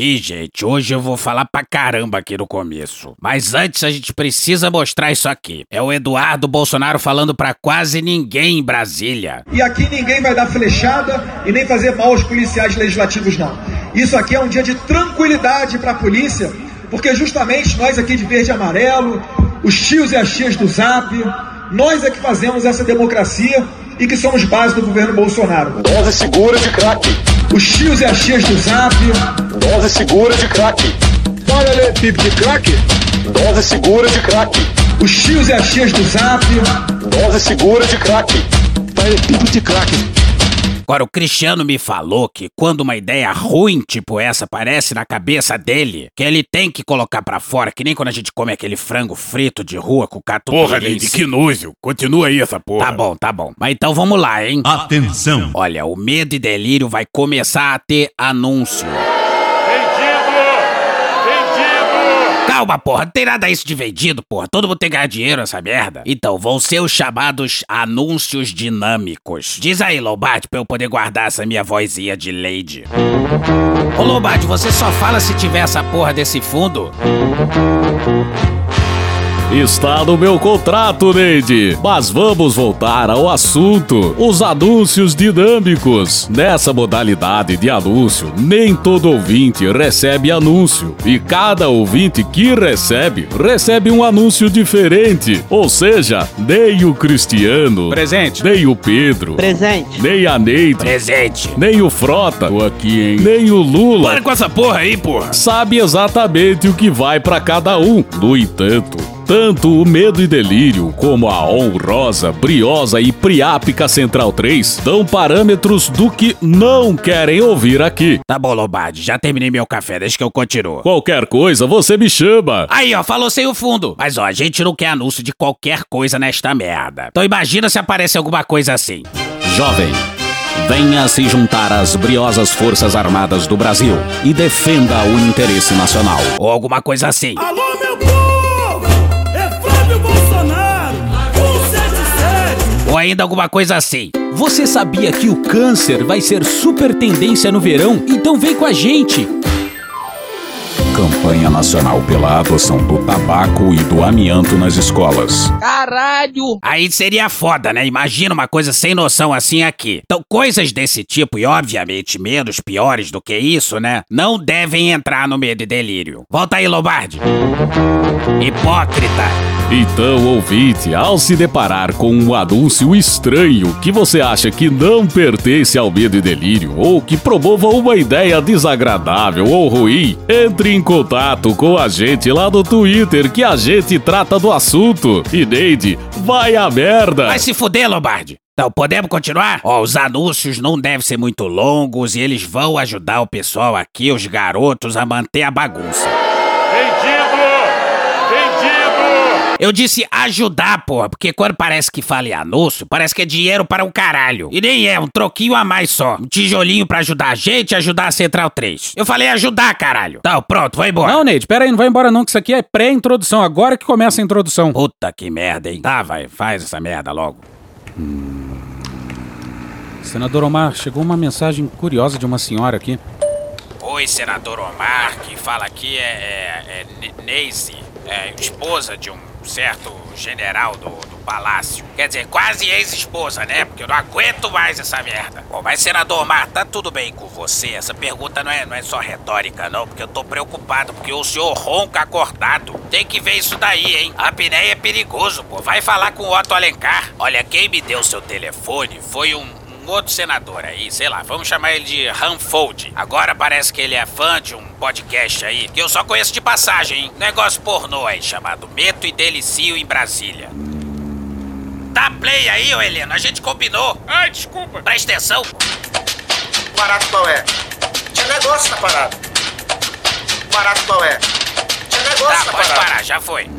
Ih, gente, hoje eu vou falar pra caramba aqui no começo. Mas antes a gente precisa mostrar isso aqui. É o Eduardo Bolsonaro falando pra quase ninguém em Brasília. E aqui ninguém vai dar flechada e nem fazer mal aos policiais legislativos, não. Isso aqui é um dia de tranquilidade pra polícia, porque justamente nós aqui de verde e amarelo, os tios e as tias do Zap, nós é que fazemos essa democracia e que somos base do governo Bolsonaro. Dose segura de crack. Os tios e as tias do Zap, Dose segura de crack. olha ali, pipo de crack. Dose segura de crack. Os tios e as tias do Zap, Dose segura de crack. Agora, o Cristiano me falou que quando uma ideia ruim tipo essa aparece na cabeça dele, que ele tem que colocar pra fora, que nem quando a gente come aquele frango frito de rua com catupiry. Porra, Neide, que nojo. Continua aí essa porra. Tá bom, tá bom. Mas então vamos lá, hein? Atenção! Olha, o medo e delírio vai começar a ter anúncio. Calma, porra, não tem nada isso de vendido, porra. Todo mundo tem que ganhar dinheiro nessa merda. Então, vão ser os chamados anúncios dinâmicos. Diz aí, Lombardi, pra eu poder guardar essa minha vozinha de lady. Ô, Lombardi, você só fala se tiver essa porra desse fundo? Está no meu contrato, Neide. Mas vamos voltar ao assunto: os anúncios dinâmicos. Nessa modalidade de anúncio, nem todo ouvinte recebe anúncio. E cada ouvinte que recebe, recebe um anúncio diferente. Ou seja, nem o Cristiano, Presente. nem o Pedro, Presente. nem a Neide, Presente. nem o Frota, tô aqui, hein? nem o Lula Para com essa porra aí, porra. sabe exatamente o que vai pra cada um. No entanto, tanto o Medo e Delírio como a honrosa, briosa e priápica Central 3 dão parâmetros do que não querem ouvir aqui. Tá bom, Lombardi, já terminei meu café, deixa que eu continuo. Qualquer coisa, você me chama. Aí, ó, falou sem o fundo. Mas, ó, a gente não quer anúncio de qualquer coisa nesta merda. Então imagina se aparece alguma coisa assim. Jovem, venha se juntar às briosas Forças Armadas do Brasil e defenda o interesse nacional. Ou alguma coisa assim. Alô, meu povo! Ainda alguma coisa assim. Você sabia que o câncer vai ser super tendência no verão? Então vem com a gente! Campanha Nacional pela adoção do tabaco e do amianto nas escolas. Caralho! Aí seria foda, né? Imagina uma coisa sem noção assim aqui. Então, coisas desse tipo, e obviamente menos piores do que isso, né? Não devem entrar no medo e delírio. Volta aí, Lombardi. Hipócrita. Então, ouvinte, ao se deparar com um anúncio estranho que você acha que não pertence ao medo e delírio ou que promova uma ideia desagradável ou ruim, entre em contato com a gente lá no Twitter que a gente trata do assunto. E Neide, vai a merda! Vai se fuder, Lombardi. Então, podemos continuar? Ó, os anúncios não devem ser muito longos e eles vão ajudar o pessoal aqui, os garotos, a manter a bagunça. Eu disse ajudar, porra, porque quando parece que fala em anúncio, parece que é dinheiro para um caralho. E nem é, um troquinho a mais só. Um tijolinho pra ajudar a gente a ajudar a Central 3. Eu falei ajudar, caralho. Então, pronto, vai embora. Não, Neide, pera aí, não vai embora não, que isso aqui é pré-introdução, agora que começa a introdução. Puta que merda, hein? Tá, vai, faz essa merda logo. Senador Omar, chegou uma mensagem curiosa de uma senhora aqui. Oi, senador Omar, que fala aqui é, é, é Ne- Neise, é esposa de um certo general do, do palácio. Quer dizer, quase ex-esposa, né? Porque eu não aguento mais essa merda. Bom, mas senador Omar, tá tudo bem com você? Essa pergunta não é, não é só retórica, não, porque eu tô preocupado, porque o senhor ronca acordado. Tem que ver isso daí, hein? A apneia é perigoso, pô. Vai falar com o Otto Alencar. Olha, quem me deu seu telefone foi um um outro senador aí, sei lá, vamos chamar ele de Ranfold. Agora parece que ele é fã de um podcast aí, que eu só conheço de passagem, hein? Negócio pornô aí, chamado Meto e Delicio em Brasília. Dá play aí, ô Heleno, a gente combinou. Ai, desculpa. Presta atenção. Barato qual é? Tinha negócio na parada. Barato qual é? Tinha Tá, negócio na pode parada. parar, já foi.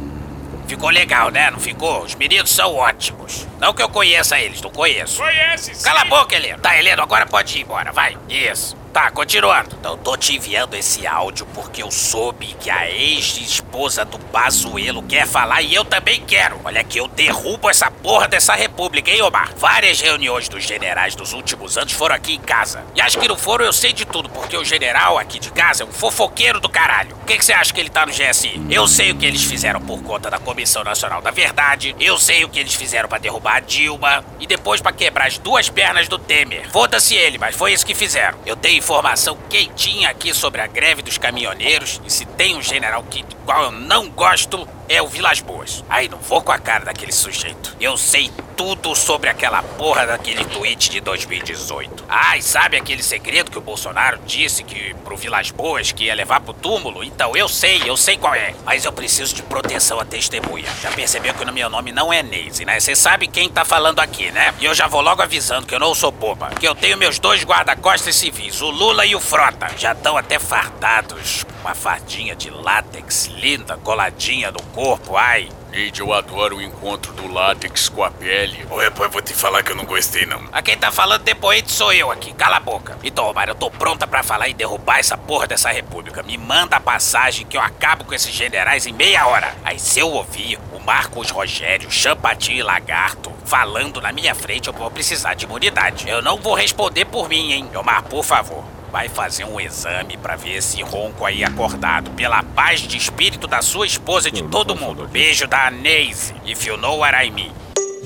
Ficou legal, né? Não ficou? Os meninos são ótimos. Não que eu conheça eles, não conheço. Conhece, sim. Cala a boca, Heleno. Tá, Heleno, agora pode ir embora, vai. Isso. Tá, continuando. Então, tô te enviando esse áudio porque eu soube que a ex-esposa do Pazuelo quer falar e eu também quero. Olha que eu derrubo essa porra dessa república, hein, Omar? Várias reuniões dos generais dos últimos anos foram aqui em casa. E acho que não foram, eu sei de tudo, porque o general aqui de casa é um fofoqueiro do caralho. O que você acha que ele tá no GSI? Eu sei o que eles fizeram por conta da Comissão Nacional da Verdade, eu sei o que eles fizeram pra derrubar a Dilma e depois pra quebrar as duas pernas do Temer. Foda-se ele, mas foi isso que fizeram. Eu tenho informação quentinha aqui sobre a greve dos caminhoneiros. E se tem um general que qual eu não gosto é o Vilas Boas. Aí não vou com a cara daquele sujeito. Eu sei tudo sobre aquela porra daquele tweet de 2018. Ai, sabe aquele segredo que o Bolsonaro disse que pro Vilas Boas que ia levar pro túmulo? Então eu sei, eu sei qual é. Mas eu preciso de proteção à testemunha. Já percebeu que o meu nome não é Neise, né? Você sabe quem tá falando aqui, né? E eu já vou logo avisando que eu não sou boba. Que eu tenho meus dois guarda-costas civis, o Lula e o Frota. Já estão até fardados com uma fardinha de látex linda coladinha no corpo, ai. Neide, eu adoro o encontro do látex com a pele. Ô, rapaz, vou te falar que eu não gostei, não. A quem tá falando depois sou eu aqui, cala a boca. Então, Omar, eu tô pronta pra falar e derrubar essa porra dessa república. Me manda a passagem que eu acabo com esses generais em meia hora. Aí se eu ouvir o Marcos Rogério, Champatinho e Lagarto falando na minha frente, eu vou precisar de imunidade. Eu não vou responder por mim, hein? Omar, por favor. Vai fazer um exame pra ver esse ronco aí acordado. Pela paz de espírito da sua esposa e de todo mundo. Beijo da Neise. If you know what I mean.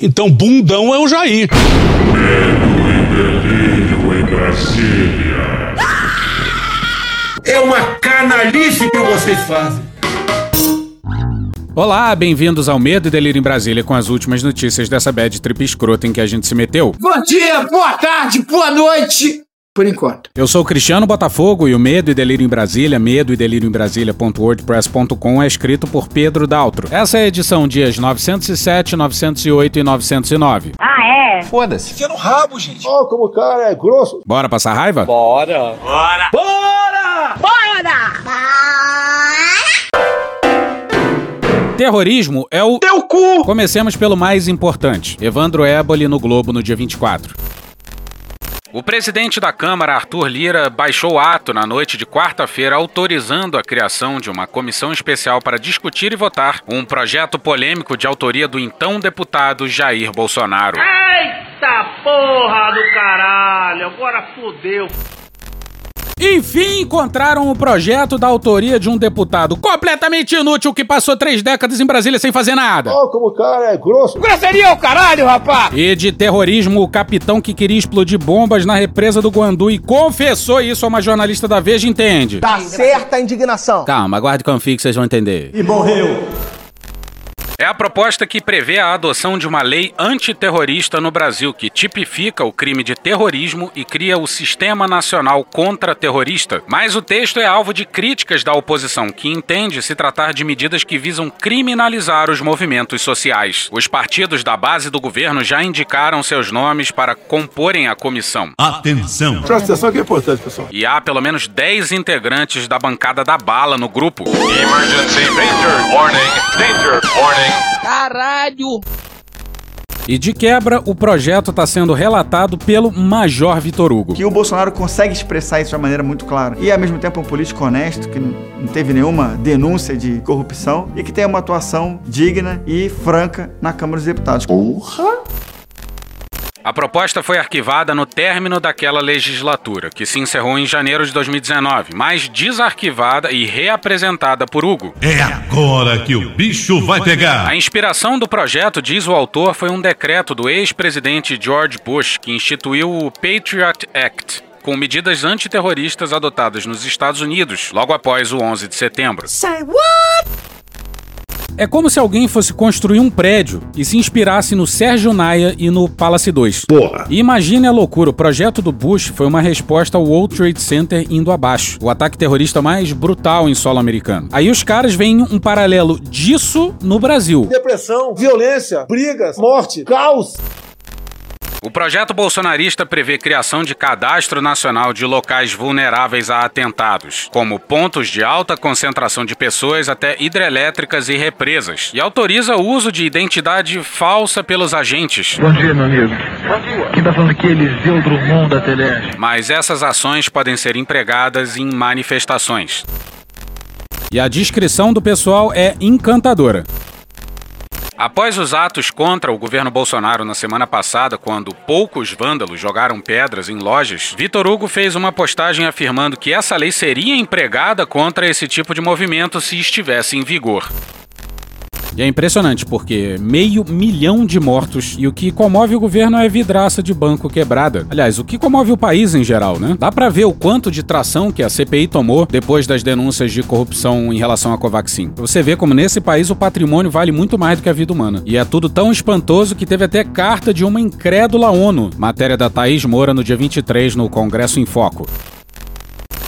Então, bundão é o Jair. É uma canalice que vocês fazem. Olá, bem-vindos ao Medo e Delírio em Brasília com as últimas notícias dessa bad trip escrota em que a gente se meteu. Bom dia, boa tarde, boa noite. Por enquanto. Eu sou o Cristiano Botafogo e o Medo e Delírio em Brasília, medo e delírio em Brasília.wordpress.com é escrito por Pedro Daltro. Essa é a edição dias 907, 908 e 909. Ah, é? Foda-se. Enfia no rabo, gente. Ó, como o cara é grosso. Bora passar raiva? Bora. Bora! Bora! Bora! Terrorismo é o. Teu cu! Comecemos pelo mais importante. Evandro Éboli no Globo no dia 24. O presidente da Câmara, Arthur Lira, baixou ato na noite de quarta-feira autorizando a criação de uma comissão especial para discutir e votar um projeto polêmico de autoria do então deputado Jair Bolsonaro. Eita porra do caralho, agora fudeu. Enfim, encontraram o projeto da autoria de um deputado completamente inútil que passou três décadas em Brasília sem fazer nada. Ó, como o cara é grosso. Grosseria é o caralho, rapaz! E de terrorismo, o capitão que queria explodir bombas na represa do Guandu e confessou isso a uma jornalista da Veja entende. Tá certa a indignação. Calma, aguarde confie que vocês vão entender. E morreu. É a proposta que prevê a adoção de uma lei antiterrorista no Brasil que tipifica o crime de terrorismo e cria o Sistema Nacional Contra-Terrorista. Mas o texto é alvo de críticas da oposição, que entende se tratar de medidas que visam criminalizar os movimentos sociais. Os partidos da base do governo já indicaram seus nomes para comporem a comissão. Atenção. Presta atenção que é importante, pessoal. E há pelo menos 10 integrantes da bancada da bala no grupo. Emergency danger warning. Danger warning. Caralho. E de quebra, o projeto está sendo relatado pelo Major Vitor Hugo. que o Bolsonaro consegue expressar isso de uma maneira muito clara. E ao mesmo tempo é um político honesto, que não não teve nenhuma denúncia de corrupção e que tem uma atuação digna e franca na Câmara dos Deputados. A proposta foi arquivada no término daquela legislatura, que se encerrou em janeiro de 2019, mas desarquivada e reapresentada por Hugo. É agora que o bicho vai pegar. A inspiração do projeto, diz o autor, foi um decreto do ex-presidente George Bush que instituiu o Patriot Act. Com medidas antiterroristas adotadas nos Estados Unidos logo após o 11 de setembro. É como se alguém fosse construir um prédio e se inspirasse no Sérgio Naia e no Palace 2. Porra. E imagine a loucura, o projeto do Bush foi uma resposta ao World Trade Center indo abaixo, o ataque terrorista mais brutal em solo americano. Aí os caras veem um paralelo disso no Brasil. Depressão, violência, brigas, morte, caos. O projeto bolsonarista prevê criação de cadastro nacional de locais vulneráveis a atentados, como pontos de alta concentração de pessoas até hidrelétricas e represas, e autoriza o uso de identidade falsa pelos agentes. Bom dia, meu amigo. Bom dia. Quem tá falando aqui é Eliseu Drummond da Teleste. Mas essas ações podem ser empregadas em manifestações. E a descrição do pessoal é encantadora. Após os atos contra o governo Bolsonaro na semana passada, quando poucos vândalos jogaram pedras em lojas, Vitor Hugo fez uma postagem afirmando que essa lei seria empregada contra esse tipo de movimento se estivesse em vigor. E é impressionante porque meio milhão de mortos e o que comove o governo é vidraça de banco quebrada. Aliás, o que comove o país em geral, né? Dá pra ver o quanto de tração que a CPI tomou depois das denúncias de corrupção em relação à Covaxin. Você vê como nesse país o patrimônio vale muito mais do que a vida humana. E é tudo tão espantoso que teve até carta de uma incrédula ONU. Matéria da Thaís Moura no dia 23 no Congresso em Foco.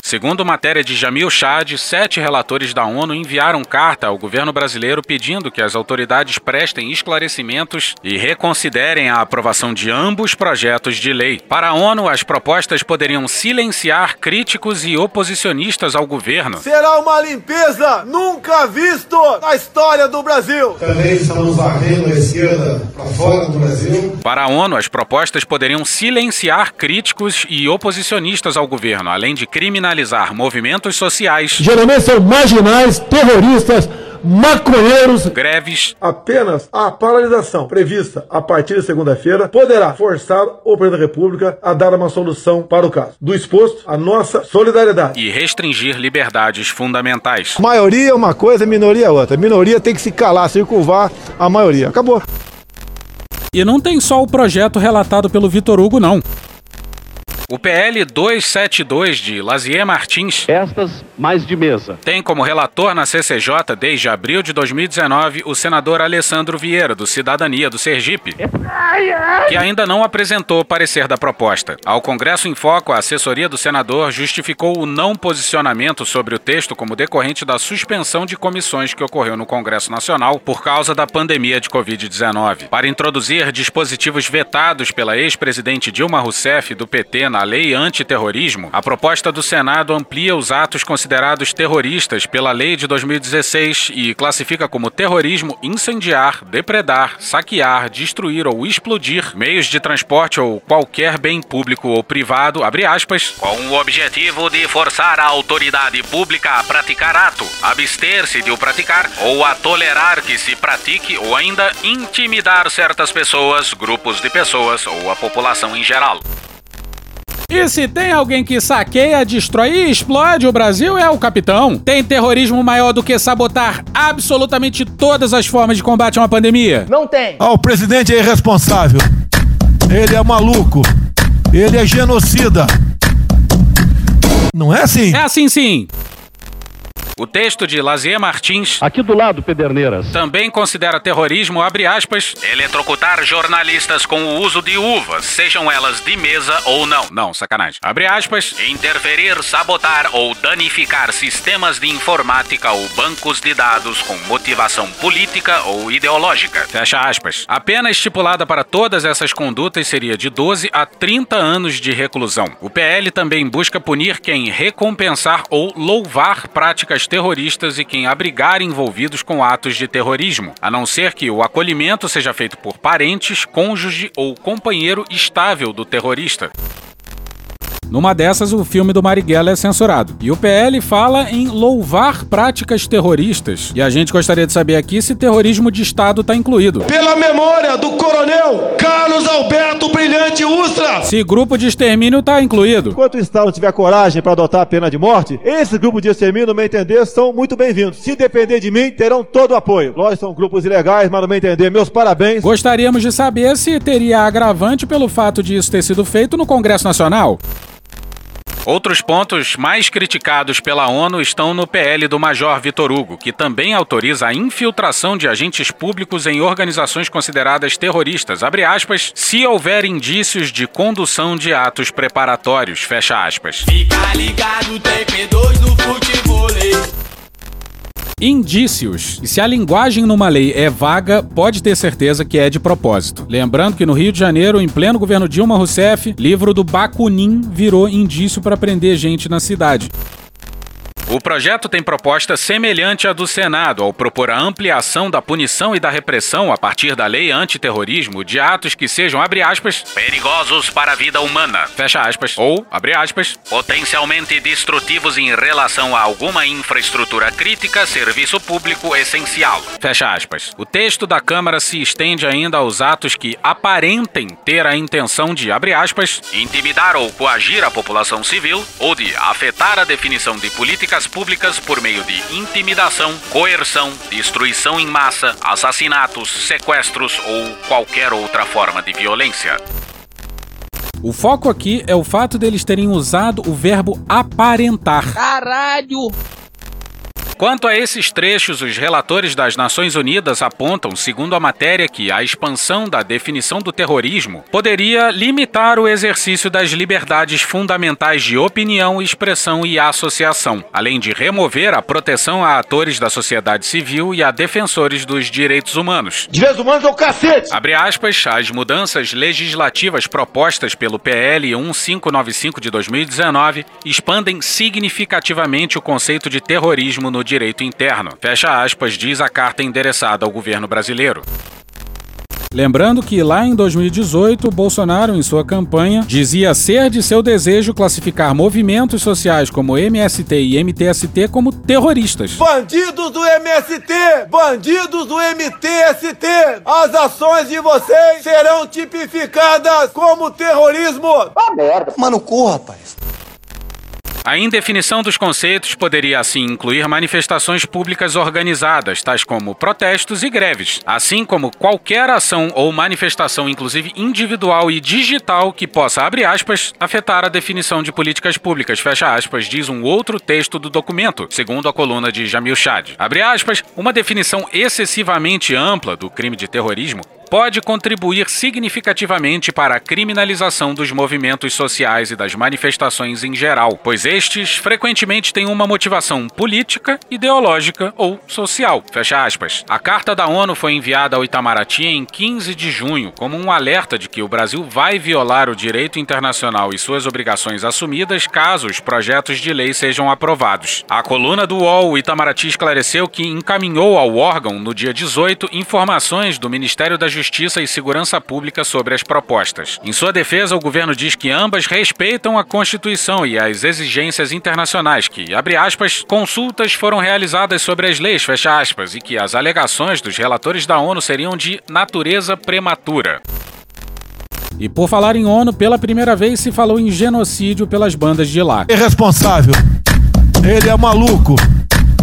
Segundo matéria de Jamil Chad, sete relatores da ONU enviaram carta ao governo brasileiro pedindo que as autoridades prestem esclarecimentos e reconsiderem a aprovação de ambos projetos de lei. Para a ONU, as propostas poderiam silenciar críticos e oposicionistas ao governo. Será uma limpeza nunca visto na história do Brasil. Também estamos varrendo a esquerda para fora do Brasil. Para a ONU, as propostas poderiam silenciar críticos e oposicionistas ao governo, além de criminalizar movimentos sociais. Geralmente são marginais, terroristas, maconheiros. Greves. Apenas a paralisação prevista a partir de segunda-feira poderá forçar o presidente da República a dar uma solução para o caso. Do exposto, a nossa solidariedade. E restringir liberdades fundamentais. Maioria é uma coisa, minoria é outra. Minoria tem que se calar, circunvar a maioria. Acabou. E não tem só o projeto relatado pelo Vitor Hugo, não. O PL 272 de Lazier Martins, estas mais de mesa, tem como relator na CCJ desde abril de 2019 o senador Alessandro Vieira, do Cidadania do Sergipe, que ainda não apresentou o parecer da proposta. Ao Congresso em Foco, a assessoria do senador justificou o não posicionamento sobre o texto como decorrente da suspensão de comissões que ocorreu no Congresso Nacional por causa da pandemia de Covid-19. Para introduzir dispositivos vetados pela ex-presidente Dilma Rousseff do PT na lei antiterrorismo, a proposta do Senado amplia os atos considerados terroristas pela lei de 2016 e classifica como terrorismo incendiar, depredar, saquear, destruir ou explodir meios de transporte ou qualquer bem público ou privado, abre aspas, com o objetivo de forçar a autoridade pública a praticar ato, abster-se de o praticar ou a tolerar que se pratique ou ainda intimidar certas pessoas, grupos de pessoas ou a população em geral. E se tem alguém que saqueia, destrói e explode o Brasil, é o capitão. Tem terrorismo maior do que sabotar absolutamente todas as formas de combate a uma pandemia? Não tem. Ah, o presidente é irresponsável. Ele é maluco. Ele é genocida. Não é assim? É assim sim. O texto de Lazier Martins, aqui do lado, Pederneiras, também considera terrorismo, abre aspas, eletrocutar jornalistas com o uso de uvas, sejam elas de mesa ou não. Não, sacanagem. Abre aspas, interferir, sabotar ou danificar sistemas de informática ou bancos de dados com motivação política ou ideológica. Fecha aspas. A pena estipulada para todas essas condutas seria de 12 a 30 anos de reclusão. O PL também busca punir quem recompensar ou louvar práticas terroristas e quem abrigar envolvidos com atos de terrorismo, a não ser que o acolhimento seja feito por parentes, cônjuge ou companheiro estável do terrorista. Numa dessas, o filme do Marighella é censurado. E o PL fala em louvar práticas terroristas. E a gente gostaria de saber aqui se terrorismo de Estado está incluído. Pela memória do coronel Carlos Alberto Brilhante Ustra. Se grupo de extermínio está incluído. Enquanto o Estado tiver coragem para adotar a pena de morte, esse grupo de extermínio, no meu entender, são muito bem-vindos. Se depender de mim, terão todo o apoio. Nós são grupos ilegais, mas no meu entender, meus parabéns. Gostaríamos de saber se teria agravante pelo fato de isso ter sido feito no Congresso Nacional. Outros pontos mais criticados pela ONU estão no PL do Major Vitor Hugo, que também autoriza a infiltração de agentes públicos em organizações consideradas terroristas, aspas, se houver indícios de condução de atos preparatórios, fecha aspas. Fica ligado, tem P2 no futebol. Indícios. E se a linguagem numa lei é vaga, pode ter certeza que é de propósito. Lembrando que no Rio de Janeiro, em pleno governo Dilma Rousseff, livro do Bakunin virou indício para prender gente na cidade. O projeto tem proposta semelhante à do Senado ao propor a ampliação da punição e da repressão a partir da lei antiterrorismo de atos que sejam, abre aspas, perigosos para a vida humana, fecha aspas, ou, abre aspas, potencialmente destrutivos em relação a alguma infraestrutura crítica, serviço público essencial, fecha aspas. O texto da Câmara se estende ainda aos atos que aparentem ter a intenção de, abre aspas, intimidar ou coagir a população civil ou de afetar a definição de políticas públicas por meio de intimidação, coerção, destruição em massa, assassinatos, sequestros ou qualquer outra forma de violência. O foco aqui é o fato deles terem usado o verbo aparentar. Caralho! Quanto a esses trechos, os relatores das Nações Unidas apontam, segundo a matéria, que a expansão da definição do terrorismo poderia limitar o exercício das liberdades fundamentais de opinião, expressão e associação, além de remover a proteção a atores da sociedade civil e a defensores dos direitos humanos. Direitos humanos é o cacete! Abre aspas, as mudanças legislativas propostas pelo PL 1595 de 2019 expandem significativamente o conceito de terrorismo no direito interno. Fecha aspas, diz a carta endereçada ao governo brasileiro. Lembrando que lá em 2018, Bolsonaro, em sua campanha, dizia ser de seu desejo classificar movimentos sociais como MST e MTST como terroristas. Bandidos do MST! Bandidos do MTST! As ações de vocês serão tipificadas como terrorismo! Ah, merda! Mano, corra, rapaz! A indefinição dos conceitos poderia assim incluir manifestações públicas organizadas, tais como protestos e greves, assim como qualquer ação ou manifestação, inclusive individual e digital, que possa, abre aspas, afetar a definição de políticas públicas, fecha aspas, diz um outro texto do documento, segundo a coluna de Jamil Chad. Abre aspas, uma definição excessivamente ampla do crime de terrorismo pode contribuir significativamente para a criminalização dos movimentos sociais e das manifestações em geral, pois estes frequentemente têm uma motivação política, ideológica ou social. Fecha aspas. A carta da ONU foi enviada ao Itamaraty em 15 de junho como um alerta de que o Brasil vai violar o direito internacional e suas obrigações assumidas caso os projetos de lei sejam aprovados. A coluna do UOL, o Itamaraty esclareceu que encaminhou ao órgão, no dia 18, informações do Ministério da Justiça e Segurança Pública sobre as propostas. Em sua defesa, o governo diz que ambas respeitam a Constituição e as exigências internacionais, que, abre aspas, consultas foram realizadas sobre as leis, fecha aspas, e que as alegações dos relatores da ONU seriam de natureza prematura. E por falar em ONU, pela primeira vez se falou em genocídio pelas bandas de lá. Irresponsável. Ele é maluco.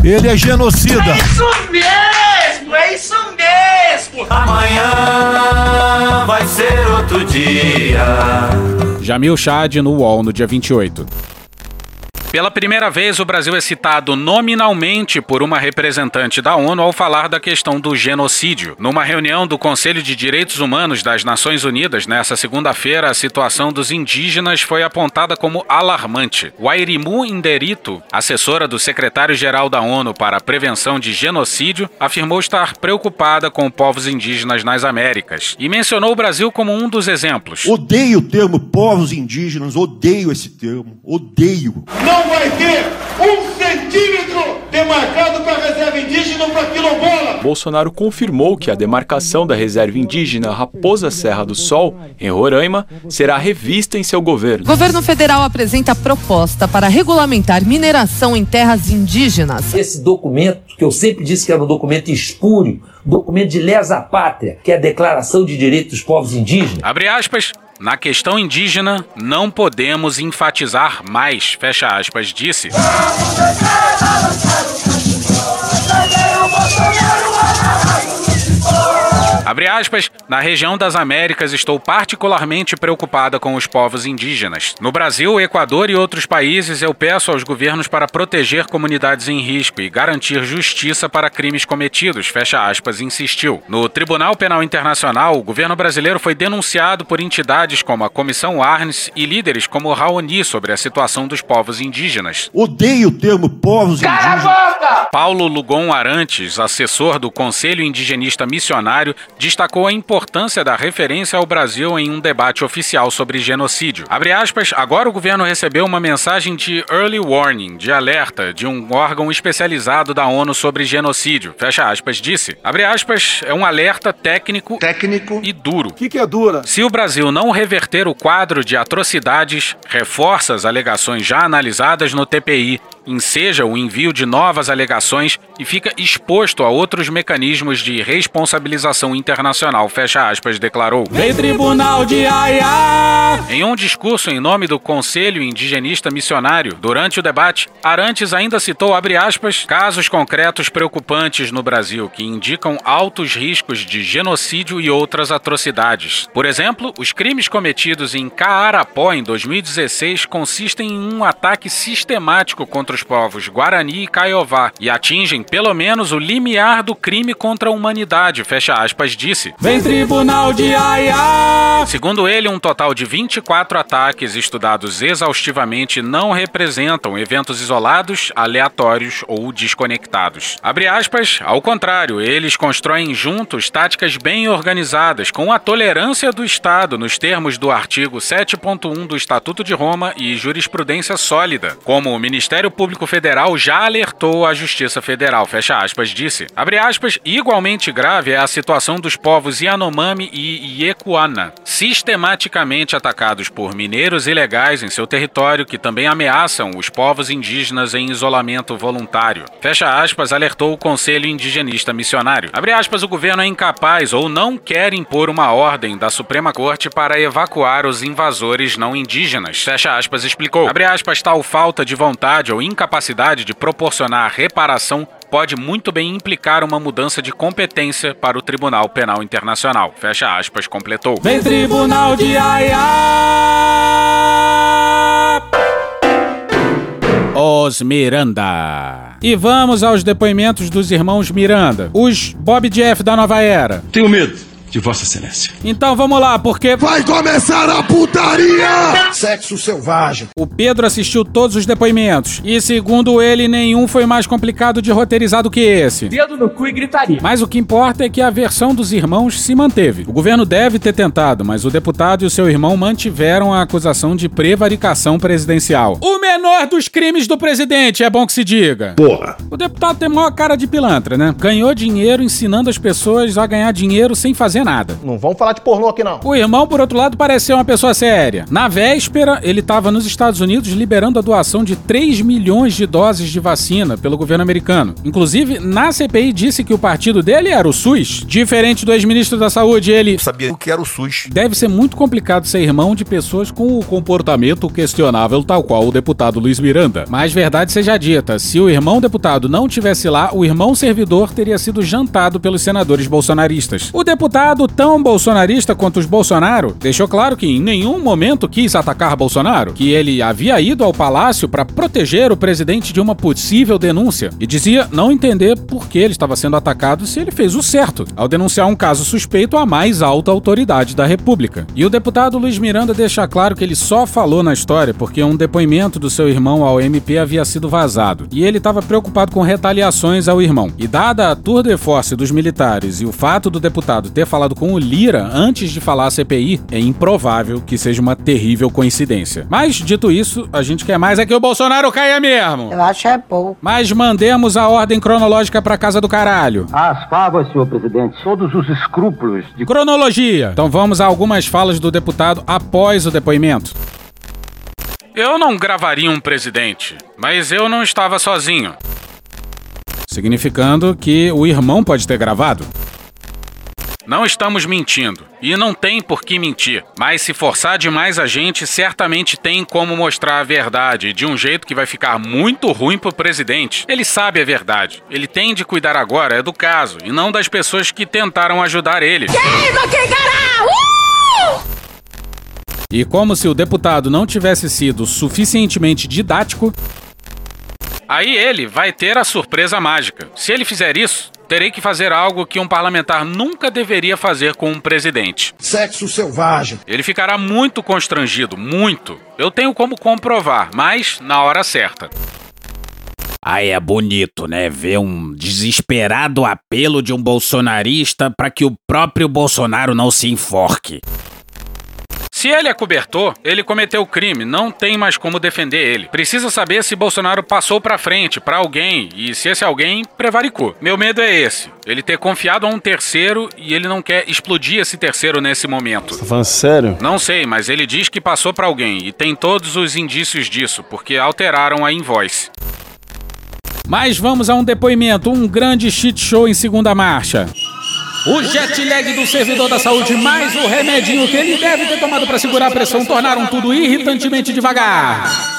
Ele é genocida. É isso mesmo, é isso mesmo. Amanhã vai ser outro dia. Jamil Chad no UOL no dia 28. Pela primeira vez, o Brasil é citado nominalmente por uma representante da ONU ao falar da questão do genocídio. Numa reunião do Conselho de Direitos Humanos das Nações Unidas, nessa segunda-feira, a situação dos indígenas foi apontada como alarmante. Wairimu Inderito, assessora do secretário-geral da ONU para a Prevenção de Genocídio, afirmou estar preocupada com povos indígenas nas Américas e mencionou o Brasil como um dos exemplos. Odeio o termo povos indígenas, odeio esse termo, odeio. Não vai ter um centímetro demarcado para a reserva indígena para quilombola. Bolsonaro confirmou que a demarcação da reserva indígena Raposa Serra do Sol, em Roraima, será revista em seu governo. O governo federal apresenta proposta para regulamentar mineração em terras indígenas. Esse documento, que eu sempre disse que era um documento espúrio, documento de lesa pátria, que é a Declaração de Direitos dos Povos Indígenas. Abre aspas. Na questão indígena, não podemos enfatizar mais, fecha aspas, disse. Abre aspas, na região das Américas estou particularmente preocupada com os povos indígenas. No Brasil, Equador e outros países, eu peço aos governos para proteger comunidades em risco e garantir justiça para crimes cometidos, fecha aspas, insistiu. No Tribunal Penal Internacional, o governo brasileiro foi denunciado por entidades como a Comissão Arnes e líderes como o Raoni sobre a situação dos povos indígenas. Odeio o termo povos indígenas. Paulo Lugon Arantes, assessor do Conselho Indigenista Missionário, destacou a importância da referência ao Brasil em um debate oficial sobre genocídio. Abre aspas, agora o governo recebeu uma mensagem de early warning, de alerta, de um órgão especializado da ONU sobre genocídio. Fecha aspas, disse. Abre aspas, é um alerta técnico, técnico e duro. O que, que é dura? Se o Brasil não reverter o quadro de atrocidades, reforça as alegações já analisadas no TPI, enseja o envio de novas alegações e fica exposto a outros mecanismos de responsabilização internacional, fecha aspas, declarou. Vem tribunal de Aia! Em um discurso em nome do Conselho Indigenista Missionário, durante o debate, Arantes ainda citou, abre aspas, casos concretos preocupantes no Brasil que indicam altos riscos de genocídio e outras atrocidades. Por exemplo, os crimes cometidos em Caarapó em 2016 consistem em um ataque sistemático contra os povos Guarani e Caiová e atingem pelo menos o limiar do crime contra a humanidade, fecha aspas, disse. Vem tribunal de Aia! Segundo ele, um total de 24 ataques estudados exaustivamente não representam eventos isolados, aleatórios ou desconectados. Abre aspas, ao contrário, eles constroem juntos táticas bem organizadas com a tolerância do Estado nos termos do artigo 7.1 do Estatuto de Roma e jurisprudência sólida, como o Ministério Público Federal já alertou a Justiça Federal, fecha aspas, disse. Abre aspas, igualmente grave é a situação dos povos Yanomami e Iekuana, sistematicamente atacados por mineiros ilegais em seu território que também ameaçam os povos indígenas em isolamento voluntário. Fecha aspas, alertou o Conselho Indigenista Missionário. Abre aspas, o governo é incapaz ou não quer impor uma ordem da Suprema Corte para evacuar os invasores não indígenas. Fecha aspas, explicou. Abre aspas, tal falta de vontade ou incapacidade de proporcionar reparação pode muito bem implicar uma mudança de competência para o Tribunal Penal Internacional. Fecha aspas, completou. Vem tribunal de Aia! Os Miranda. E vamos aos depoimentos dos irmãos Miranda, os Bob Jeff da nova era. Tenho medo de Vossa Excelência. Então vamos lá, porque. Vai começar a putaria! Sexo selvagem. O Pedro assistiu todos os depoimentos. E segundo ele, nenhum foi mais complicado de roteirizar do que esse. Dedo no cu e gritaria. Mas o que importa é que a versão dos irmãos se manteve. O governo deve ter tentado, mas o deputado e o seu irmão mantiveram a acusação de prevaricação presidencial. O menor dos crimes do presidente, é bom que se diga. Porra. O deputado tem maior cara de pilantra, né? Ganhou dinheiro ensinando as pessoas a ganhar dinheiro sem fazer nada. Não vamos falar de pornô aqui, não. O irmão, por outro lado, parece ser uma pessoa séria. Na véspera, ele estava nos Estados Unidos liberando a doação de 3 milhões de doses de vacina pelo governo americano. Inclusive, na CPI disse que o partido dele era o SUS. Diferente do ex-ministro da Saúde, ele. Sabia o que era o SUS. Deve ser muito complicado ser irmão de pessoas com o comportamento questionável, tal qual o deputado Luiz Miranda. Mas verdade seja dita, se o irmão deputado não tivesse lá, o irmão servidor teria sido jantado pelos senadores bolsonaristas. O deputado, tão bolsonarista quanto os Bolsonaro, deixou claro que em nenhum momento quis atacar Bolsonaro, que ele havia ido ao palácio para proteger o presidente de uma possível denúncia e dizia não entender por que ele estava sendo atacado se ele fez o certo ao denunciar um caso suspeito à mais alta autoridade da República. E o deputado Luiz Miranda deixa claro que ele só falou na história porque um depoimento do seu irmão ao MP havia sido vazado e ele estava preocupado com retaliações ao irmão. E dada a tour de force dos militares e o fato do deputado ter falado com o Lira antes de falar a CPI, é improvável que seja uma terrível coincidência. Mas, dito isso, a gente quer mais é que o Bolsonaro caia mesmo. Eu acho é pouco. Mas mandemos a ordem cronológica pra casa do caralho. As favas, senhor presidente, todos os escrúpulos de Cronologia. Então vamos a algumas falas do deputado após o depoimento. Eu não gravaria um presidente, mas eu não estava sozinho. Significando que o irmão pode ter gravado. Não estamos mentindo. E não tem por que mentir. Mas se forçar demais a gente, certamente tem como mostrar a verdade de um jeito que vai ficar muito ruim pro presidente. Ele sabe a verdade. Ele tem de cuidar agora é do caso e não das pessoas que tentaram ajudar ele. Queima quem! Uh! E como se o deputado não tivesse sido suficientemente didático, Aí ele vai ter a surpresa mágica. Se ele fizer isso, terei que fazer algo que um parlamentar nunca deveria fazer com um presidente. Sexo selvagem. Ele ficará muito constrangido, muito. Eu tenho como comprovar, mas na hora certa. Aí é bonito, né? Ver um desesperado apelo de um bolsonarista para que o próprio Bolsonaro não se enforque. Se ele é cobertor, ele cometeu crime, não tem mais como defender ele. Precisa saber se Bolsonaro passou pra frente, pra alguém, e se esse alguém prevaricou. Meu medo é esse, ele ter confiado a um terceiro e ele não quer explodir esse terceiro nesse momento. Tá falando sério? Não sei, mas ele diz que passou pra alguém e tem todos os indícios disso, porque alteraram a invoice. Mas vamos a um depoimento, um grande shit show em segunda marcha. O jet lag do servidor da saúde mais o remedinho que ele deve ter tomado para segurar a pressão tornaram tudo irritantemente devagar.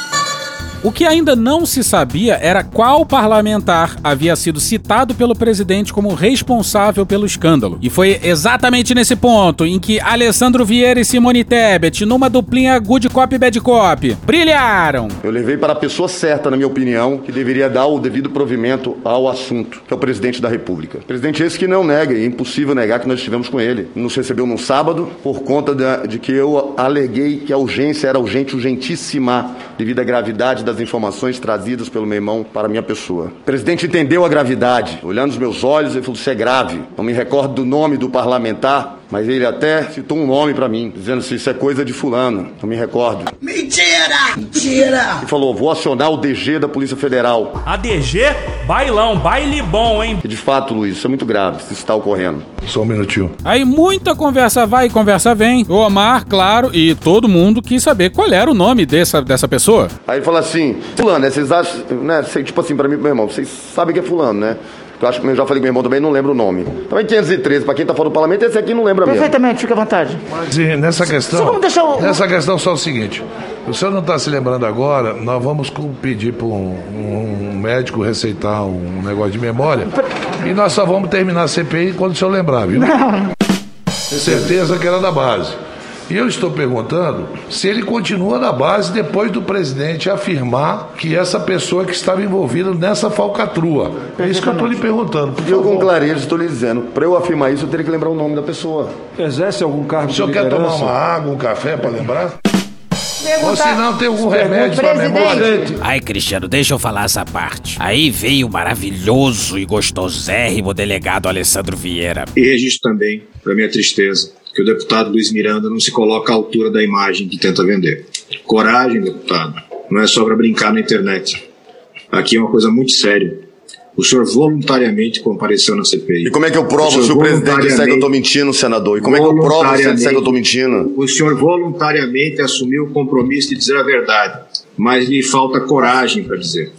O que ainda não se sabia era qual parlamentar havia sido citado pelo presidente como responsável pelo escândalo. E foi exatamente nesse ponto em que Alessandro Vieira e Simone Tebet, numa duplinha good cop bad cop, brilharam. Eu levei para a pessoa certa, na minha opinião, que deveria dar o devido provimento ao assunto, que é o presidente da República. Presidente esse que não nega, é impossível negar que nós estivemos com ele. Nos recebeu num sábado por conta de que eu aleguei que a urgência era urgente, urgentíssima, devido à gravidade das informações trazidas pelo meu irmão para minha pessoa. O presidente entendeu a gravidade. Olhando nos meus olhos, ele falou: Isso é grave. Não me recordo do nome do parlamentar, mas ele até citou um nome para mim, dizendo assim: Isso é coisa de Fulano. Não me recordo. Mentira! Mentira! E falou: Vou acionar o DG da Polícia Federal. A DG? Bailão, baile bom, hein? E de fato, Luiz, isso é muito grave, isso está ocorrendo. Só um minutinho. Aí muita conversa vai e conversa vem. O Omar, claro, e todo mundo quis saber qual era o nome dessa, dessa pessoa. Aí ele fala assim: Fulano, né? Vocês acham, né? Tipo assim, para mim, meu irmão, vocês sabem que é Fulano, né? Eu acho que eu já falei com meu irmão também, não lembro o nome. Também 513, para quem tá fora do parlamento, esse aqui não lembra mesmo. Perfeitamente, fica à vontade. Mas e nessa questão. Só deixar o- Nessa questão, só o seguinte: o senhor não está se lembrando agora, nós vamos pedir para um, um médico receitar um negócio de memória e nós só vamos terminar a CPI quando o senhor lembrar, viu? Tenho certeza que era da base. E eu estou perguntando se ele continua na base depois do presidente afirmar que essa pessoa que estava envolvida nessa falcatrua. É isso que eu estou lhe perguntando. Eu com clareza estou lhe dizendo, para eu afirmar isso, eu teria que lembrar o nome da pessoa. Exerce algum cargo O senhor quer tomar uma água, um café para lembrar? Ou se não, tem algum remédio para memória? Ai, Cristiano, deixa eu falar essa parte. Aí veio o maravilhoso e gostosérrimo delegado Alessandro Vieira. E registro também, para minha tristeza, que o deputado Luiz Miranda não se coloca à altura da imagem que tenta vender. Coragem, deputado. Não é só para brincar na internet. Aqui é uma coisa muito séria. O senhor voluntariamente compareceu na CPI. E como é que eu provo se o presidente disser que eu estou mentindo, senador? E como é que eu provo se ele disser que eu estou mentindo? O senhor voluntariamente assumiu o compromisso de dizer a verdade, mas lhe falta coragem para dizer.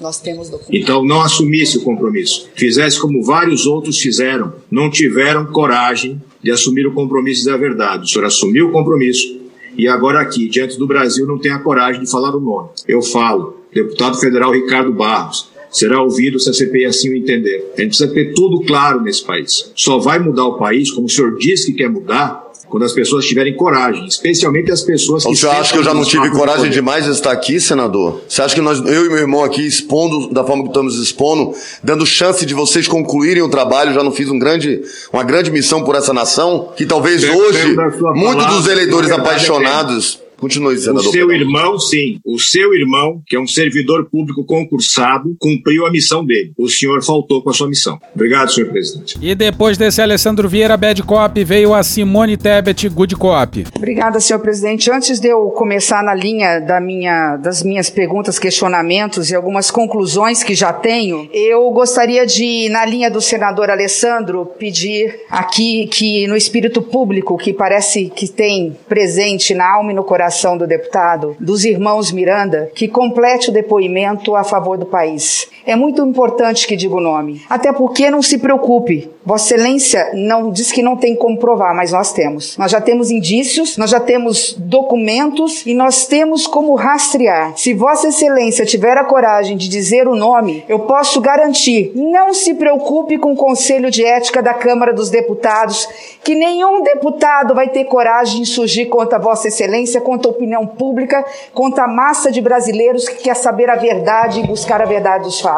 Nós temos documentos. Então não assumisse o compromisso. Fizesse como vários outros fizeram. Não tiveram coragem de assumir o compromisso de dizer a verdade. O senhor assumiu o compromisso e agora aqui, diante do Brasil, não tem a coragem de falar o nome. Eu falo, deputado federal Ricardo Barros. Será ouvido se a CPI assim o entender. A gente precisa ter tudo claro nesse país. Só vai mudar o país, como o senhor disse que quer mudar, quando as pessoas tiverem coragem, especialmente as pessoas que O senhor acha que eu já não tive coragem poder. demais de estar aqui, senador? Você acha que nós, eu e meu irmão aqui, expondo da forma que estamos expondo, dando chance de vocês concluírem o trabalho, já não fiz um grande, uma grande missão por essa nação? Que talvez Depende hoje, muitos dos eleitores na verdade, Continue, O senador. seu Pedro. irmão, sim. O seu irmão, que é um servidor público concursado, cumpriu a missão dele. O senhor faltou com a sua missão. Obrigado, senhor presidente. E depois desse Alessandro Vieira Bad Cop, veio a Simone Tebet Good Cop. Obrigada, senhor presidente. Antes de eu começar na linha da minha, das minhas perguntas, questionamentos e algumas conclusões que já tenho, eu gostaria de, na linha do senador Alessandro, pedir aqui que, no espírito público, que parece que tem presente na alma e no coração do deputado, dos irmãos Miranda, que complete o depoimento a favor do país. É muito importante que diga o nome. Até porque não se preocupe. Vossa Excelência não diz que não tem como provar, mas nós temos. Nós já temos indícios, nós já temos documentos e nós temos como rastrear. Se Vossa Excelência tiver a coragem de dizer o nome, eu posso garantir. Não se preocupe com o Conselho de Ética da Câmara dos Deputados, que nenhum deputado vai ter coragem de surgir contra Vossa Excelência, contra a opinião pública, contra a massa de brasileiros que quer saber a verdade e buscar a verdade dos fatos.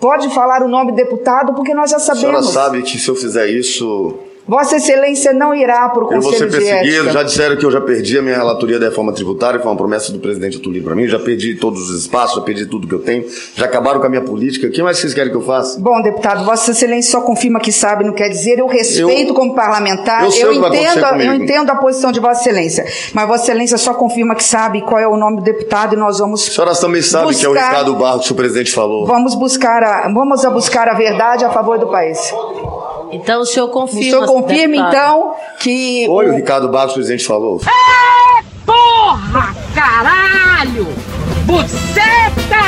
Pode falar o nome do deputado, porque nós já A senhora sabemos. sabe que se eu fizer isso, Vossa Excelência não irá para o eu vou ser Conselho de perseguido. Ética. Já disseram que eu já perdi a minha relatoria da reforma tributária, foi uma promessa do presidente Tulio para mim. Já perdi todos os espaços, já perdi tudo que eu tenho. Já acabaram com a minha política. O que mais vocês querem que eu faça? Bom, deputado, Vossa Excelência só confirma que sabe, não quer dizer. Eu respeito Eu- como parlamentar, eu sei eu, o que vai entendo, eu entendo a posição de Vossa Excelência. Mas Vossa Excelência só confirma que sabe qual é o nome do deputado e nós vamos. A senhora também sabe que é o buscar- Ricardo Barros que o presidente falou. Vamos buscar a, vamos a buscar a verdade a favor do país. Então o senhor confirma. O senhor confirma, deputado? então, que. Oi, o Ricardo Barros que o presidente falou. Porra, caralho! Buceta!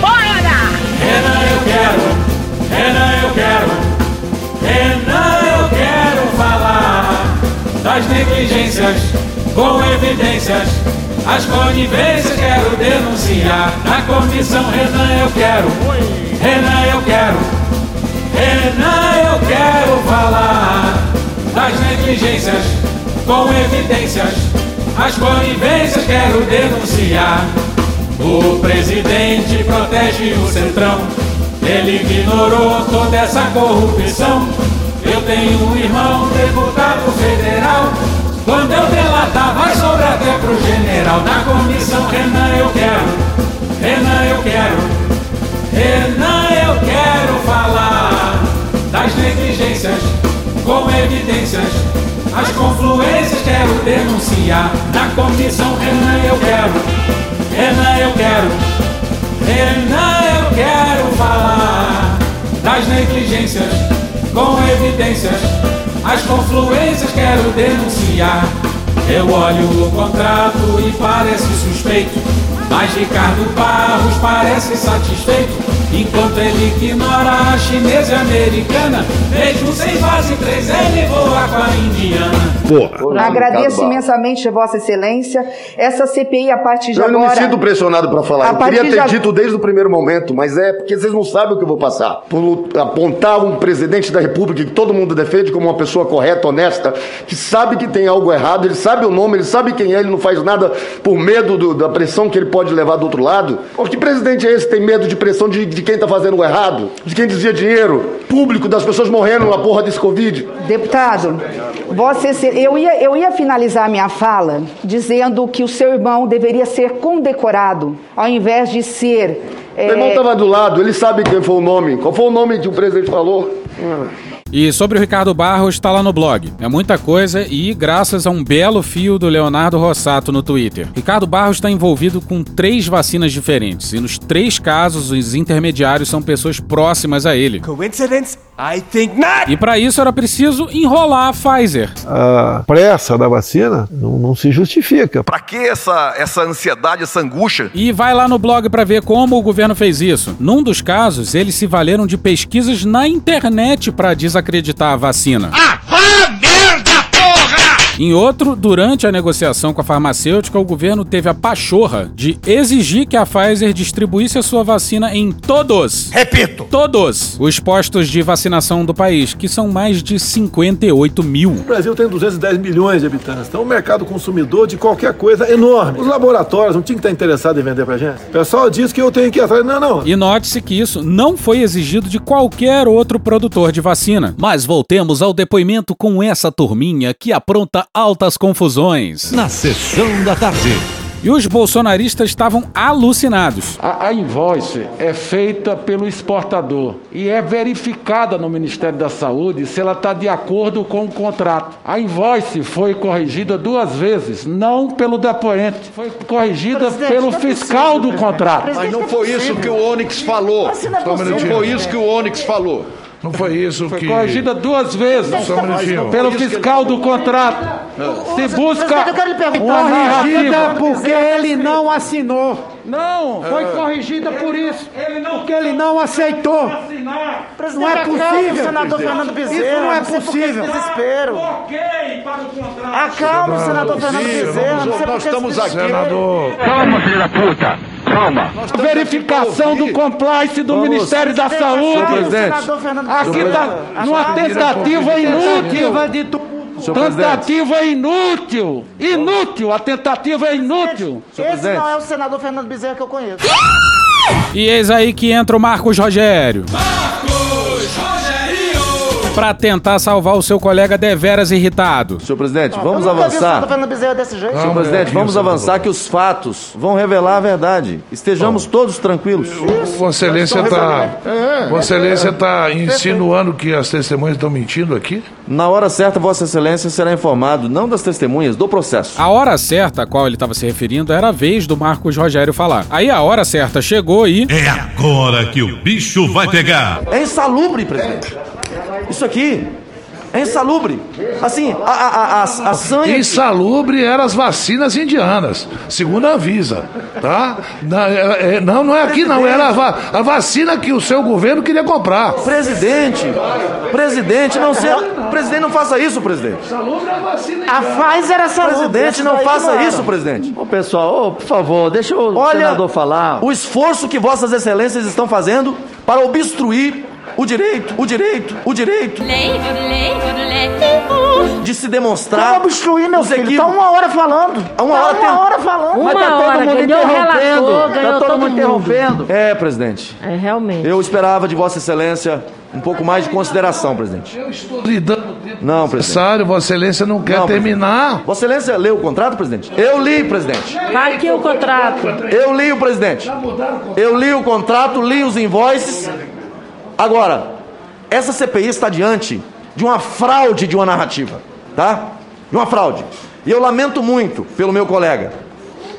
Bora! Renan, eu quero, Renan, eu quero, Renan, eu quero falar das negligências com evidências. As conivências quero denunciar na comissão. Renan, eu quero, Renan, eu quero, Renan, eu quero falar com evidências. As conivências quero denunciar. O presidente protege o centrão. Ele ignorou toda essa corrupção. Eu tenho um irmão, deputado federal. Quando eu delatar, vai sobrar até pro general. Na comissão, Renan, eu quero. Renan, eu quero. Renan, eu quero falar das negligências com evidências. As confluências quero denunciar. Na comissão, Renan, eu quero. Renan, eu quero. Renan, eu quero falar das negligências com evidências. As confluências quero denunciar. Eu olho o contrato e parece suspeito. Mas Ricardo Barros parece satisfeito. Enquanto ele ignora a chinesa e a americana, mesmo sem base 3 ele voa com a indiana. Agradeço imensamente, Vossa Excelência. Essa CPI, a partir de Eu não me agora. sinto pressionado para falar. A Eu queria ter de- dito desde o primeiro momento, mas é porque vocês não sabem o que eu vou passar. Por apontar um presidente da República que todo mundo defende como uma pessoa correta, honesta, que sabe que tem algo errado, ele sabe o nome, ele sabe quem é, ele não faz nada por medo do- da pressão que ele pode levar do outro lado. Pô, que presidente é esse que tem medo de pressão de, de quem está fazendo o errado? De quem desvia dinheiro? Público, das pessoas morrendo na porra desse Covid? Deputado, Excelência, eu ia, eu ia finalizar a minha fala dizendo que o seu irmão deveria ser condecorado, ao invés de ser. Meu irmão é, estava do lado, ele sabe quem foi o nome. Qual foi o nome que o presidente falou? E sobre o Ricardo Barros, está lá no blog. É muita coisa e graças a um belo fio do Leonardo Rossato no Twitter. Ricardo Barros está envolvido com três vacinas diferentes e nos três casos os intermediários são pessoas próximas a ele. Coincidence? I think not! E para isso era preciso enrolar a Pfizer. A pressa da vacina não, não se justifica. Pra que essa, essa ansiedade, essa angústia? E vai lá no blog para ver como o governo fez isso. Num dos casos, eles se valeram de pesquisas na internet para desacreditar a vacina. Ah! Em outro, durante a negociação com a farmacêutica, o governo teve a pachorra de exigir que a Pfizer distribuísse a sua vacina em todos. Repito! Todos os postos de vacinação do país, que são mais de 58 mil. O Brasil tem 210 milhões de habitantes, então o mercado consumidor de qualquer coisa é enorme. Os laboratórios não tinham que estar interessados em vender pra gente. O pessoal diz que eu tenho que ir atrás. Não, não. E note-se que isso não foi exigido de qualquer outro produtor de vacina. Mas voltemos ao depoimento com essa turminha que apronta altas confusões. Na sessão da tarde. E os bolsonaristas estavam alucinados. A, a invoice é feita pelo exportador e é verificada no Ministério da Saúde se ela está de acordo com o contrato. A invoice foi corrigida duas vezes, não pelo depoente, foi corrigida pelo fiscal do contrato. Mas não foi isso que o Onyx falou. Um Não minutinho. foi isso que o Onyx falou. Não foi isso Foi que. corrigida duas vezes um pelo fiscal do contrato. Se busca eu quero lhe perguntar. uma Corrigida narrativa. porque ele não assinou. Não, foi É. corrigida por isso. Ele não Porque ele não aceitou. Presidente, Não é possível. senador. Fernando Bezerra. Isso não é possível. desespero. Ok para o senador Fernando Bezerra. Nós estamos aqui. Senador. Calma, filho da puta. Calma. Verificação do compliance do Ministério da Saúde. Aqui Bezerra. tá numa Acalme. tentativa inútil. de tu- Tentativa inútil. Inútil. A tentativa é inútil. Esse não é o senador Fernando Bezerra que eu conheço. E eis aí que entra o Marcos Rogério. Pra tentar salvar o seu colega deveras irritado. Senhor presidente, vamos avançar. jeito. Senhor presidente, vamos avançar que os fatos vão revelar a verdade. Estejamos todos tranquilos. Vossa Excelência está. Vossa Excelência está insinuando que as testemunhas estão mentindo aqui? Na hora certa, Vossa Excelência será informado, não das testemunhas, do processo. A hora certa a qual ele estava se referindo era a vez do Marcos Rogério falar. Aí a hora certa chegou e. É agora que o bicho vai pegar. É insalubre, presidente. Isso aqui é insalubre. Assim, a, a, a, a, a sanha... Insalubre eram as vacinas indianas, segundo a Anvisa, tá? É- é- não, não é aqui não, era a, va- a vacina que o seu governo queria comprar. Presidente, presidente, não seja... Presidente, não faça isso, presidente. A Pfizer é salubre. Presidente, não faça era. isso, presidente. Ô, pessoal, ô, por favor, deixa o Olha senador falar. o esforço que vossas excelências estão fazendo para obstruir o direito, o direito, o direito de se demonstrar. Como obstruir, meu filho? Tá equívocos. uma hora falando. Há uma Tá hora uma tem- hora falando. Mas tá todo mundo interrompendo. Tá todo mundo interrompendo. É, presidente. É, realmente. Eu esperava de Vossa Excelência um pouco mais de consideração, presidente. Não, presidente. Necessário, Vossa Excelência não quer Não, terminar. Vossa Excelência leu o contrato, presidente? Eu li, presidente. Tá aqui o contrato. Eu li o presidente. Eu li o contrato, li os invoices. Agora, essa CPI está diante de uma fraude de uma narrativa, tá? De uma fraude. E eu lamento muito pelo meu colega,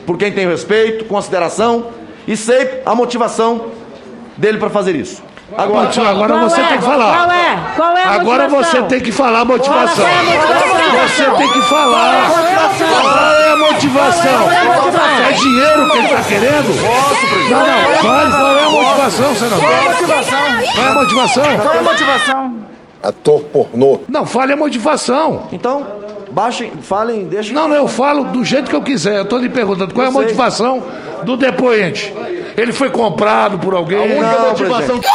por quem tenho respeito, consideração e sei a motivação dele para fazer isso. Agora, Agora Qual você é? tem que falar. Qual é? Qual é a Agora motivação? você tem que falar a motivação. Qual é a motivação? Você tem que falar. Qual é a motivação? É dinheiro que ele está querendo? Não, não. Qual, qual é a motivação, senador? Qual é a motivação? Qual é a motivação? Qual é a motivação? Ator pornô. Não, fale a motivação. Então, baixem, falem, deixem. Não, não, eu falo do jeito que eu quiser. Eu estou lhe perguntando qual é a Eu sei. motivação do depoente. Ele foi comprado por alguém. Não, presidente.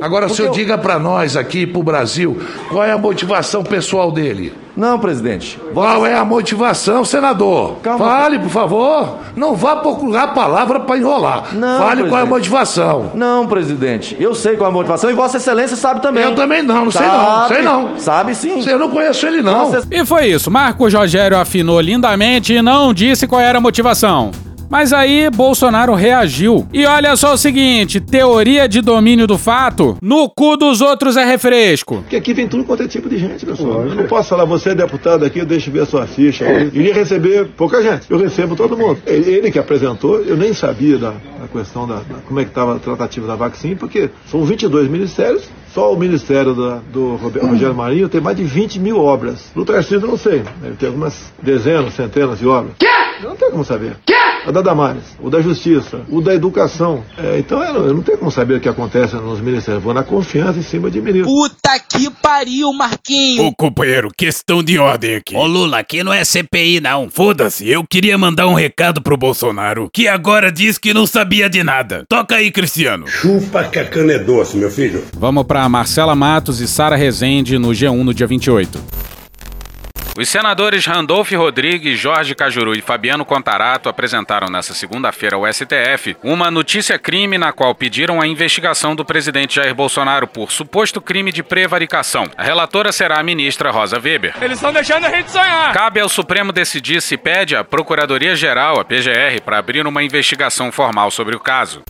Agora, o senhor diga para nós aqui, para o Brasil, qual é a motivação pessoal dele? Não, presidente. Qual é a motivação, senador? Fale, por favor. Não vá procurar a palavra para enrolar. Não, Fale qual é a presidente. motivação. Não, presidente. Eu sei qual é a motivação e Vossa Excelência sabe também. Eu também não, não sei não, Sabe, sei não. Sabe sim. Eu não conheço ele não. E foi isso. Marcos Rogério afinou lindamente e não disse qual era a motivação. Mas aí Bolsonaro reagiu. E olha só o seguinte: teoria de domínio do fato, no cu dos outros é refresco. Porque aqui vem tudo quanto é tipo de gente, pessoal. Eu não posso falar, você é deputado aqui, deixa eu ver a sua ficha. Eu iria receber pouca gente. Eu recebo todo mundo. Ele ele que apresentou, eu nem sabia da, da questão da, da- como é que estava a tratativa da vacina, porque são 22 ministérios, só o ministério da- do Rogério Marinho tem mais de 20 mil obras. No Tarcísio eu não sei, deve ter algumas dezenas, centenas de obras. Eu não tenho como saber. O da Damares, o da Justiça, o da Educação. É, então eu não, eu não tenho como saber o que acontece nos ministérios. Vou na confiança em cima de ministros. Puta que pariu, Marquinho. Ô, companheiro, questão de ordem aqui. Ô, Lula, aqui não é CPI, não. Foda-se, eu queria mandar um recado pro Bolsonaro, que agora diz que não sabia de nada. Toca aí, Cristiano. Chupa que a cana é doce, meu filho. Vamos pra Marcela Matos e Sara Rezende no G1 no dia 28. Os senadores Randolph Rodrigues, Jorge Cajuru e Fabiano Contarato apresentaram nesta segunda-feira ao STF uma notícia-crime na qual pediram a investigação do presidente Jair Bolsonaro por suposto crime de prevaricação. A relatora será a ministra Rosa Weber. Eles estão deixando a gente sonhar. Cabe ao Supremo decidir se pede à Procuradoria-Geral, a PGR, para abrir uma investigação formal sobre o caso.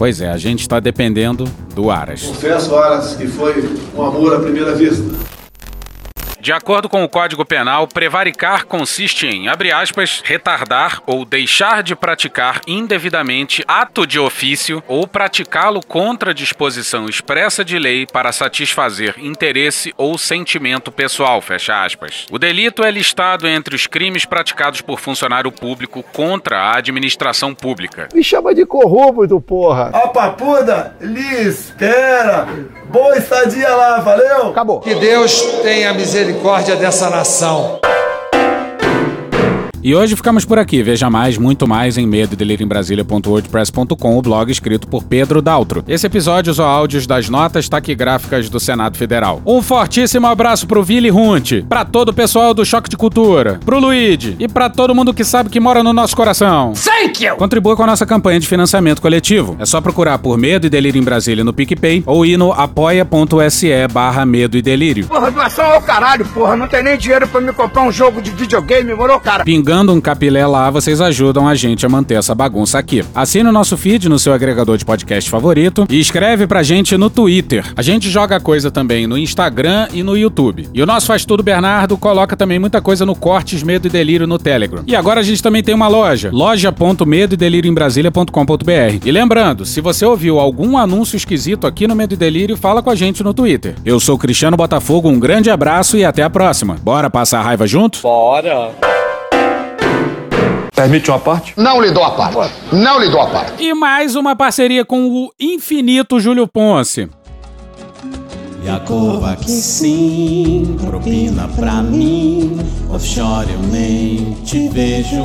Pois é, a gente está dependendo do Aras. Confesso, Aras, que foi um amor à primeira vista. De acordo com o Código Penal, prevaricar consiste em, abre aspas, retardar ou deixar de praticar indevidamente ato de ofício ou praticá-lo contra disposição expressa de lei para satisfazer interesse ou sentimento pessoal, fecha aspas. O delito é listado entre os crimes praticados por funcionário público contra a administração pública. Me chama de corrupto, porra. A papuda, lhe espera. Boa estadia lá, valeu? Acabou. Que Deus tenha misericórdia dessa nação. E hoje ficamos por aqui. Veja mais, muito mais em medo em Brasília.wordpress.com, o blog escrito por Pedro Daltro. Esse episódio usou áudios das notas taquigráficas do Senado Federal. Um fortíssimo abraço pro Vili Hunt, pra todo o pessoal do Choque de Cultura, pro Luigi e pra todo mundo que sabe que mora no nosso coração. Thank you! Contribua com a nossa campanha de financiamento coletivo. É só procurar por Medo e Delírio em Brasília no PicPay ou ir no apoia.se barra Medo e Delírio. Porra, doação ao caralho, porra. Não tem nem dinheiro pra me comprar um jogo de videogame, morou, cara? Pingando um capilé lá, vocês ajudam a gente a manter essa bagunça aqui. Assine o nosso feed no seu agregador de podcast favorito e escreve pra gente no Twitter. A gente joga coisa também no Instagram e no YouTube. E o nosso Faz Tudo Bernardo coloca também muita coisa no Cortes Medo e Delírio no Telegram. E agora a gente também tem uma loja, loja.medo e delírio em Brasília.com.br. E lembrando, se você ouviu algum anúncio esquisito aqui no Medo e Delírio, fala com a gente no Twitter. Eu sou Cristiano Botafogo, um grande abraço e até a próxima. Bora passar a raiva junto? Bora. Permite uma parte? Não lhe dou a parte. Não lhe dou a parte. E mais uma parceria com o infinito Júlio Ponce. Yakova que sim, propina pra mim. Offshore eu nem te vejo.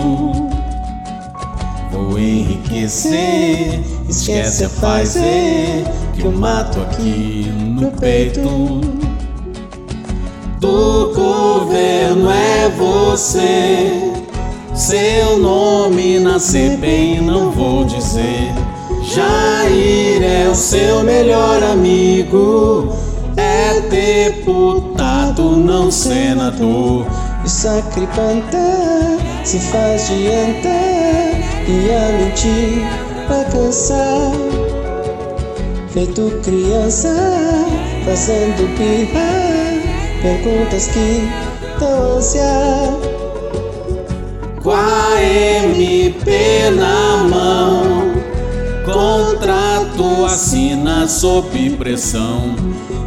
Vou enriquecer, esquece a fazer. Que eu mato aqui no peito. Do governo é você. Seu nome na CPI não vou dizer. Jair é o seu melhor amigo. É deputado, não senador. E sacripanta se faz de anta e a mentir pra cansar. Feito criança, fazendo birra, perguntas que dão ânsia com a MP na mão. Contrato assina sob pressão.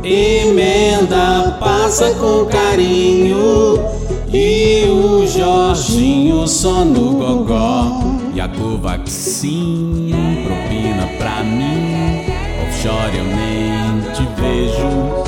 Emenda passa com carinho. E o Jorginho só no gogó. Yakovac sim, propina pra mim. Offshore eu nem te vejo.